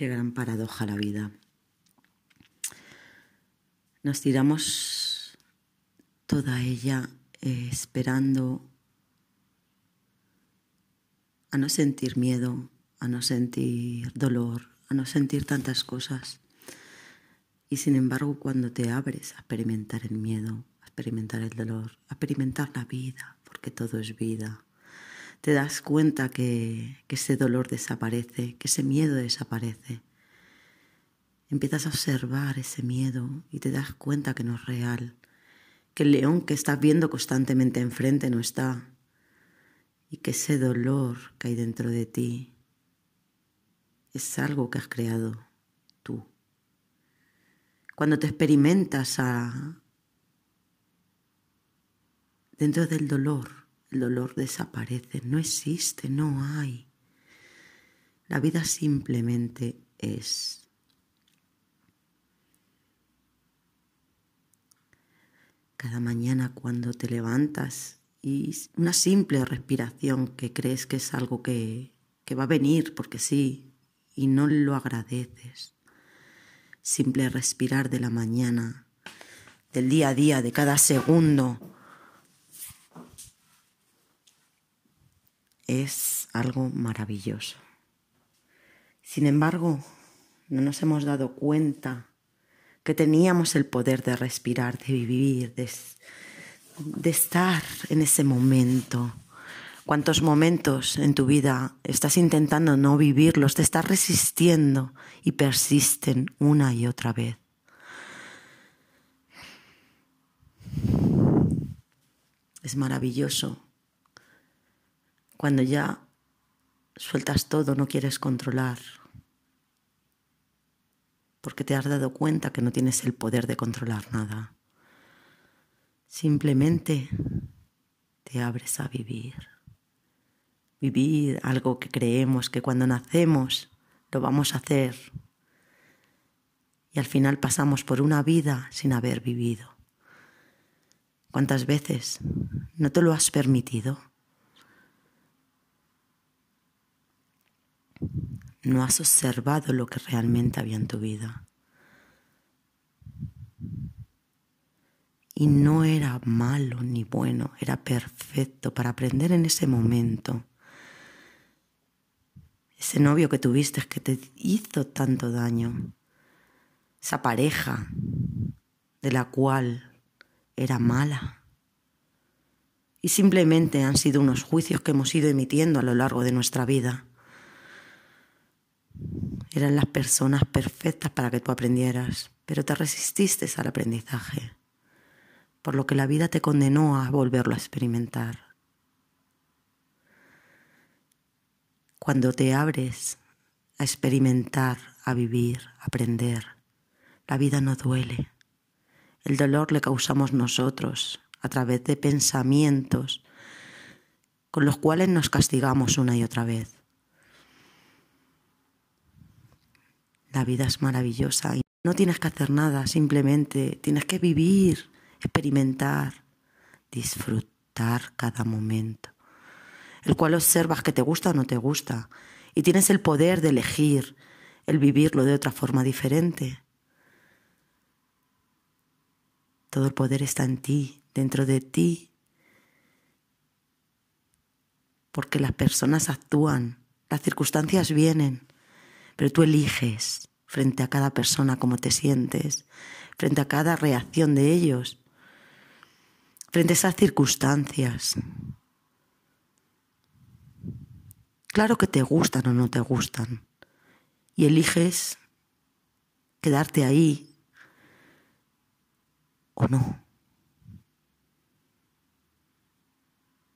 Qué gran paradoja la vida. Nos tiramos toda ella eh, esperando a no sentir miedo, a no sentir dolor, a no sentir tantas cosas. Y sin embargo, cuando te abres a experimentar el miedo, a experimentar el dolor, a experimentar la vida, porque todo es vida, te das cuenta que, ese dolor desaparece, que ese miedo desaparece. Empiezas a observar ese miedo y te das cuenta que no es real, que el león que estás viendo constantemente enfrente no está y que ese dolor que hay dentro de ti es algo que has creado tú. Cuando te experimentas a, dentro del dolor, el dolor desaparece, no existe, no hay. La vida simplemente es. Cada mañana cuando te levantas y una simple respiración que crees que es algo que, que va a venir porque sí y no lo agradeces. Simple respirar de la mañana, del día a día, de cada segundo es algo maravilloso. Sin embargo, no nos hemos dado cuenta que teníamos el poder de respirar, de vivir, de, estar en ese momento. ¿Cuántos momentos en tu vida estás intentando no vivirlos, te estás resistiendo y persisten una y otra vez? Es maravilloso cuando ya sueltas todo, no quieres controlar, porque te has dado cuenta que no tienes el poder de controlar nada. Simplemente te abres a vivir. Vivir algo que creemos que cuando nacemos lo vamos a hacer y al final pasamos por una vida sin haber vivido. ¿Cuántas veces no te lo has permitido? No has observado lo que realmente había en tu vida. Y no era malo ni bueno, era perfecto para aprender en ese momento. Ese novio que tuviste que te hizo tanto daño. Esa pareja de la cual era mala. Y simplemente han sido unos juicios que hemos ido emitiendo a lo largo de nuestra vida eran las personas perfectas para que tú aprendieras, pero te resististe al aprendizaje, por lo que la vida te condenó a volverlo a experimentar. Cuando te abres a experimentar, a vivir, a aprender, la vida no duele. El dolor le causamos nosotros a través de pensamientos con los cuales nos castigamos una y otra vez. La vida es maravillosa y no tienes que hacer nada, simplemente tienes que vivir, experimentar, disfrutar cada momento, el cual observas que te gusta o no te gusta. Y tienes el poder de elegir el vivirlo de otra forma diferente. Todo el poder está en ti, dentro de ti, porque las personas actúan, las circunstancias vienen pero tú eliges frente a cada persona cómo te sientes, frente a cada reacción de ellos, frente a esas circunstancias. Claro que te gustan o no te gustan. Y eliges quedarte ahí o no.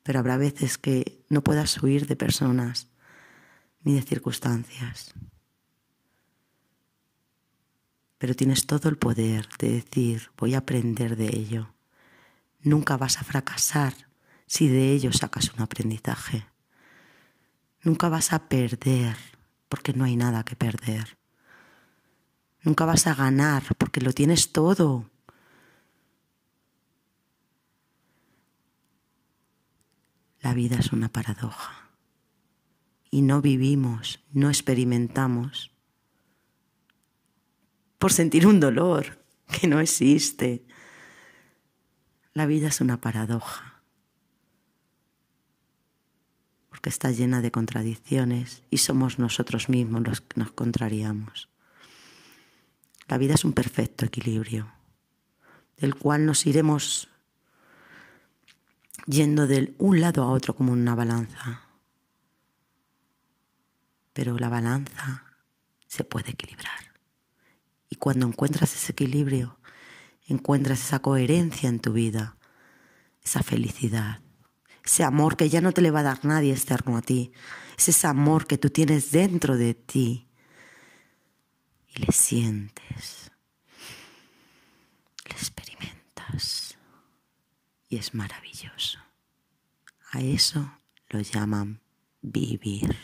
Pero habrá veces que no puedas huir de personas ni de circunstancias pero tienes todo el poder de decir, voy a aprender de ello. Nunca vas a fracasar si de ello sacas un aprendizaje. Nunca vas a perder porque no hay nada que perder. Nunca vas a ganar porque lo tienes todo. La vida es una paradoja y no vivimos, no experimentamos por sentir un dolor que no existe. La vida es una paradoja, porque está llena de contradicciones y somos nosotros mismos los que nos contrariamos. La vida es un perfecto equilibrio, del cual nos iremos yendo de un lado a otro como una balanza. Pero la balanza se puede equilibrar. Y cuando encuentras ese equilibrio, encuentras esa coherencia en tu vida, esa felicidad, ese amor que ya no te le va a dar nadie externo a ti, es ese amor que tú tienes dentro de ti y le sientes, le experimentas y es maravilloso. A eso lo llaman vivir.